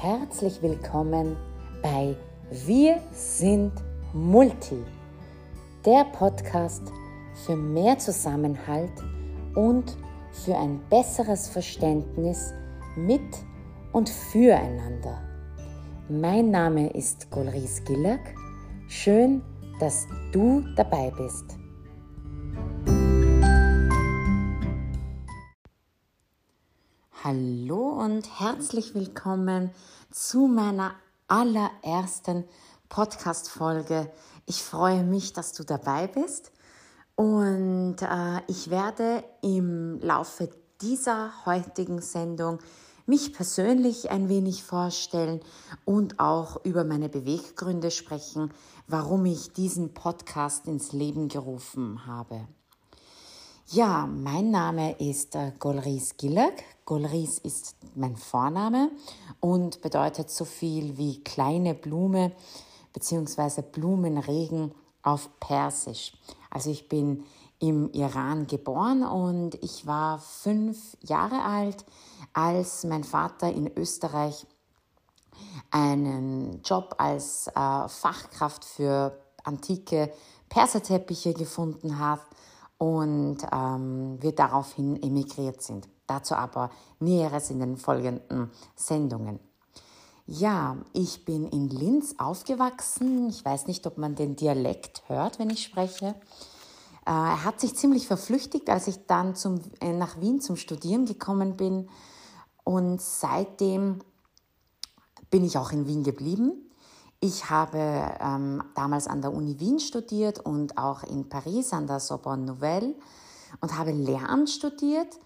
herzlich willkommen bei Wir sind Multi, der Podcast für mehr Zusammenhalt und für ein besseres Verständnis mit und füreinander. Mein Name ist Golris Gillak. Schön, dass du dabei bist. Hallo und herzlich willkommen zu meiner allerersten Podcast-Folge. Ich freue mich, dass du dabei bist und äh, ich werde im Laufe dieser heutigen Sendung mich persönlich ein wenig vorstellen und auch über meine Beweggründe sprechen, warum ich diesen Podcast ins Leben gerufen habe. Ja, mein Name ist äh, Golris Gillak. Golris ist mein Vorname und bedeutet so viel wie kleine Blume bzw. Blumenregen auf Persisch. Also ich bin im Iran geboren und ich war fünf Jahre alt, als mein Vater in Österreich einen Job als äh, Fachkraft für antike Perserteppiche gefunden hat und ähm, wir daraufhin emigriert sind. Dazu aber Näheres in den folgenden Sendungen. Ja, ich bin in Linz aufgewachsen. Ich weiß nicht, ob man den Dialekt hört, wenn ich spreche. Äh, er hat sich ziemlich verflüchtigt, als ich dann zum, äh, nach Wien zum Studieren gekommen bin. Und seitdem bin ich auch in Wien geblieben. Ich habe ähm, damals an der Uni Wien studiert und auch in Paris an der Sorbonne Nouvelle und habe Lehramt studiert.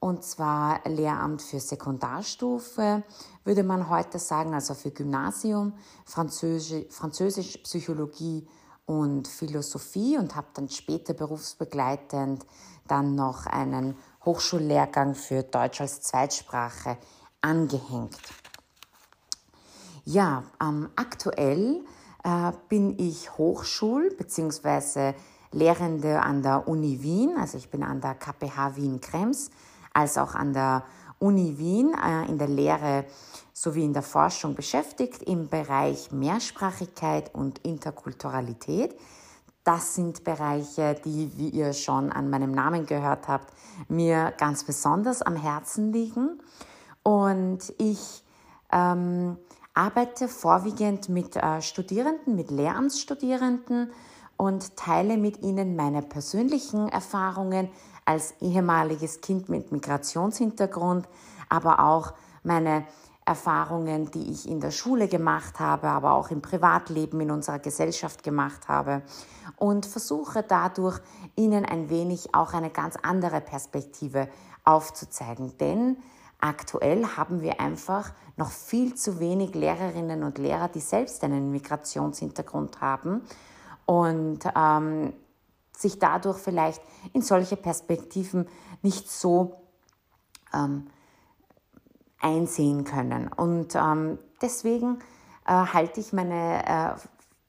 Und zwar Lehramt für Sekundarstufe, würde man heute sagen, also für Gymnasium, Französisch, Französisch Psychologie und Philosophie und habe dann später berufsbegleitend dann noch einen Hochschullehrgang für Deutsch als Zweitsprache angehängt. Ja, ähm, aktuell äh, bin ich Hochschul- bzw. Lehrende an der Uni Wien, also ich bin an der KPH Wien-Krems, als auch an der Uni Wien äh, in der Lehre sowie in der Forschung beschäftigt im Bereich Mehrsprachigkeit und Interkulturalität. Das sind Bereiche, die, wie ihr schon an meinem Namen gehört habt, mir ganz besonders am Herzen liegen. Und ich ähm, arbeite vorwiegend mit äh, Studierenden, mit Lehramtsstudierenden und teile mit ihnen meine persönlichen Erfahrungen als ehemaliges Kind mit Migrationshintergrund, aber auch meine Erfahrungen, die ich in der Schule gemacht habe, aber auch im Privatleben in unserer Gesellschaft gemacht habe und versuche dadurch Ihnen ein wenig auch eine ganz andere Perspektive aufzuzeigen. Denn Aktuell haben wir einfach noch viel zu wenig Lehrerinnen und Lehrer, die selbst einen Migrationshintergrund haben und ähm, sich dadurch vielleicht in solche Perspektiven nicht so ähm, einsehen können. Und ähm, deswegen äh, halte ich meine äh,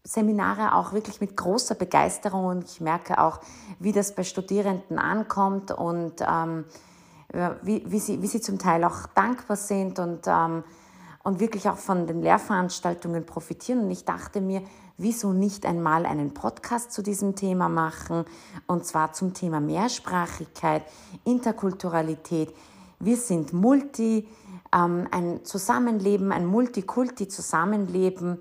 Seminare auch wirklich mit großer Begeisterung und ich merke auch, wie das bei Studierenden ankommt und ähm, wie, sie, wie sie zum Teil auch dankbar sind und, ähm, und wirklich auch von den Lehrveranstaltungen profitieren. Und ich dachte mir, wieso nicht einmal einen Podcast zu diesem Thema machen, und zwar zum Thema Mehrsprachigkeit, Interkulturalität. Wir sind Multi, ähm, ein Zusammenleben, ein Multikulti-Zusammenleben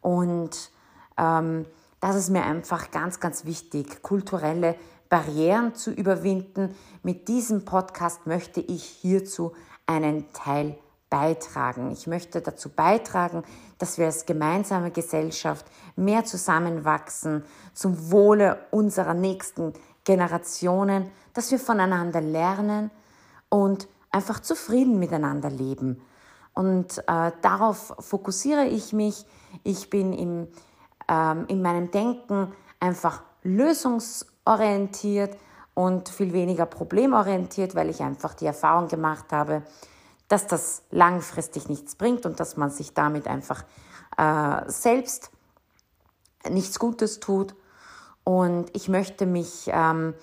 und ähm, das ist mir einfach ganz, ganz wichtig, kulturelle Barrieren zu überwinden. Mit diesem Podcast möchte ich hierzu einen Teil beitragen. Ich möchte dazu beitragen, dass wir als gemeinsame Gesellschaft mehr zusammenwachsen zum Wohle unserer nächsten Generationen, dass wir voneinander lernen und einfach zufrieden miteinander leben. Und äh, darauf fokussiere ich mich. Ich bin im, ähm, in meinem Denken einfach lösungs orientiert und viel weniger problemorientiert, weil ich einfach die Erfahrung gemacht habe, dass das langfristig nichts bringt und dass man sich damit einfach äh, selbst nichts Gutes tut. Und ich möchte mich ähm,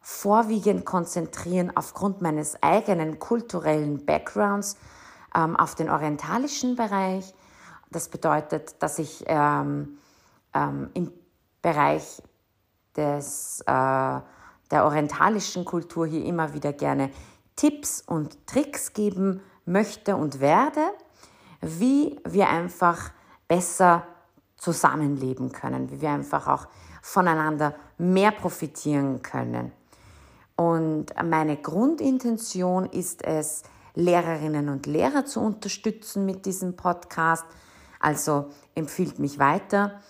vorwiegend konzentrieren aufgrund meines eigenen kulturellen Backgrounds ähm, auf den orientalischen Bereich. Das bedeutet, dass ich ähm, ähm, im Bereich des, äh, der orientalischen Kultur hier immer wieder gerne Tipps und Tricks geben möchte und werde, wie wir einfach besser zusammenleben können, wie wir einfach auch voneinander mehr profitieren können. Und meine Grundintention ist es, Lehrerinnen und Lehrer zu unterstützen mit diesem Podcast. Also empfiehlt mich weiter.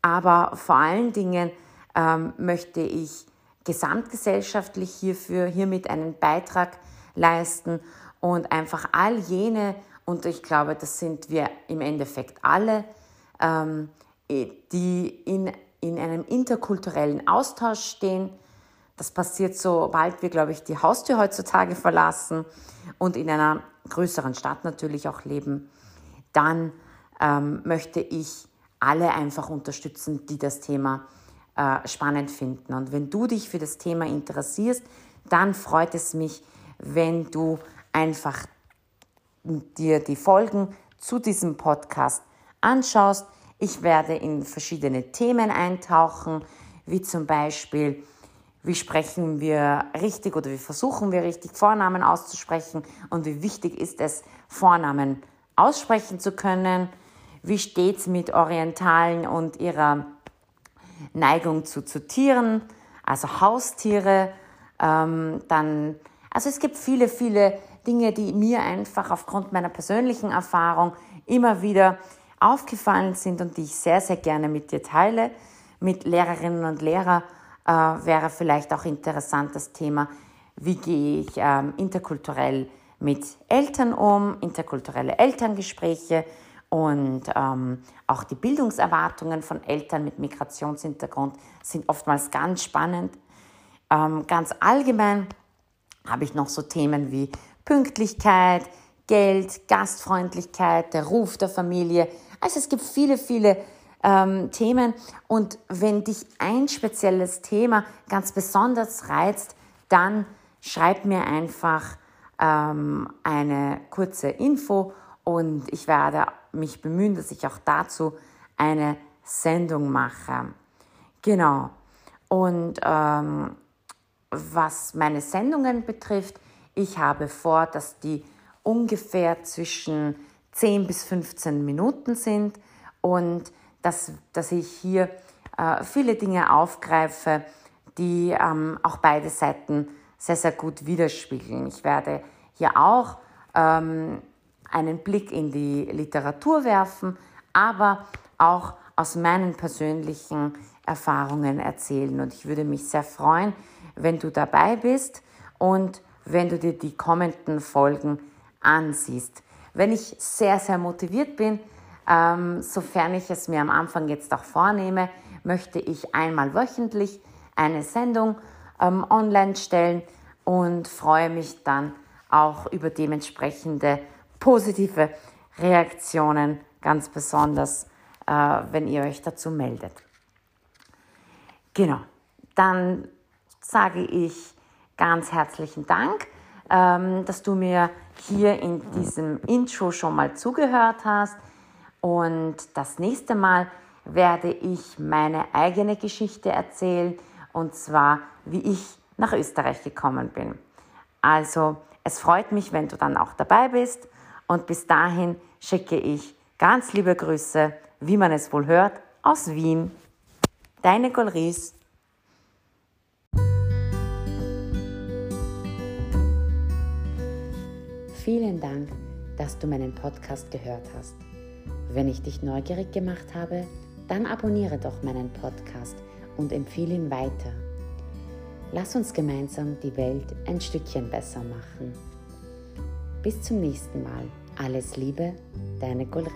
Aber vor allen Dingen ähm, möchte ich gesamtgesellschaftlich hierfür hiermit einen Beitrag leisten und einfach all jene, und ich glaube, das sind wir im Endeffekt alle, ähm, die in, in einem interkulturellen Austausch stehen. Das passiert, sobald wir, glaube ich, die Haustür heutzutage verlassen und in einer größeren Stadt natürlich auch leben. Dann ähm, möchte ich alle einfach unterstützen, die das Thema äh, spannend finden. Und wenn du dich für das Thema interessierst, dann freut es mich, wenn du einfach dir die Folgen zu diesem Podcast anschaust. Ich werde in verschiedene Themen eintauchen, wie zum Beispiel, wie sprechen wir richtig oder wie versuchen wir richtig Vornamen auszusprechen und wie wichtig ist es, Vornamen aussprechen zu können. Wie steht es mit Orientalen und ihrer Neigung zu, zu Tieren, also Haustiere. Ähm, dann, also es gibt viele, viele Dinge, die mir einfach aufgrund meiner persönlichen Erfahrung immer wieder aufgefallen sind und die ich sehr, sehr gerne mit dir teile. Mit Lehrerinnen und Lehrern äh, wäre vielleicht auch interessant das Thema, wie gehe ich ähm, interkulturell mit Eltern um, interkulturelle Elterngespräche und ähm, auch die Bildungserwartungen von Eltern mit Migrationshintergrund sind oftmals ganz spannend. Ähm, ganz allgemein habe ich noch so Themen wie Pünktlichkeit, Geld, Gastfreundlichkeit, der Ruf der Familie. Also es gibt viele, viele ähm, Themen und wenn dich ein spezielles Thema ganz besonders reizt, dann schreib mir einfach ähm, eine kurze Info und ich werde mich bemühen, dass ich auch dazu eine Sendung mache. Genau. Und ähm, was meine Sendungen betrifft, ich habe vor, dass die ungefähr zwischen 10 bis 15 Minuten sind und dass, dass ich hier äh, viele Dinge aufgreife, die ähm, auch beide Seiten sehr, sehr gut widerspiegeln. Ich werde hier auch ähm, einen Blick in die Literatur werfen, aber auch aus meinen persönlichen Erfahrungen erzählen. Und ich würde mich sehr freuen, wenn du dabei bist und wenn du dir die kommenden Folgen ansiehst. Wenn ich sehr, sehr motiviert bin, ähm, sofern ich es mir am Anfang jetzt auch vornehme, möchte ich einmal wöchentlich eine Sendung ähm, online stellen und freue mich dann auch über dementsprechende positive Reaktionen, ganz besonders, äh, wenn ihr euch dazu meldet. Genau, dann sage ich ganz herzlichen Dank, ähm, dass du mir hier in diesem Intro schon mal zugehört hast. Und das nächste Mal werde ich meine eigene Geschichte erzählen, und zwar, wie ich nach Österreich gekommen bin. Also, es freut mich, wenn du dann auch dabei bist und bis dahin schicke ich ganz liebe Grüße, wie man es wohl hört, aus Wien. Deine Golris. Vielen Dank, dass du meinen Podcast gehört hast. Wenn ich dich neugierig gemacht habe, dann abonniere doch meinen Podcast und empfehle ihn weiter. Lass uns gemeinsam die Welt ein Stückchen besser machen. Bis zum nächsten Mal. Alles Liebe, deine Gulris.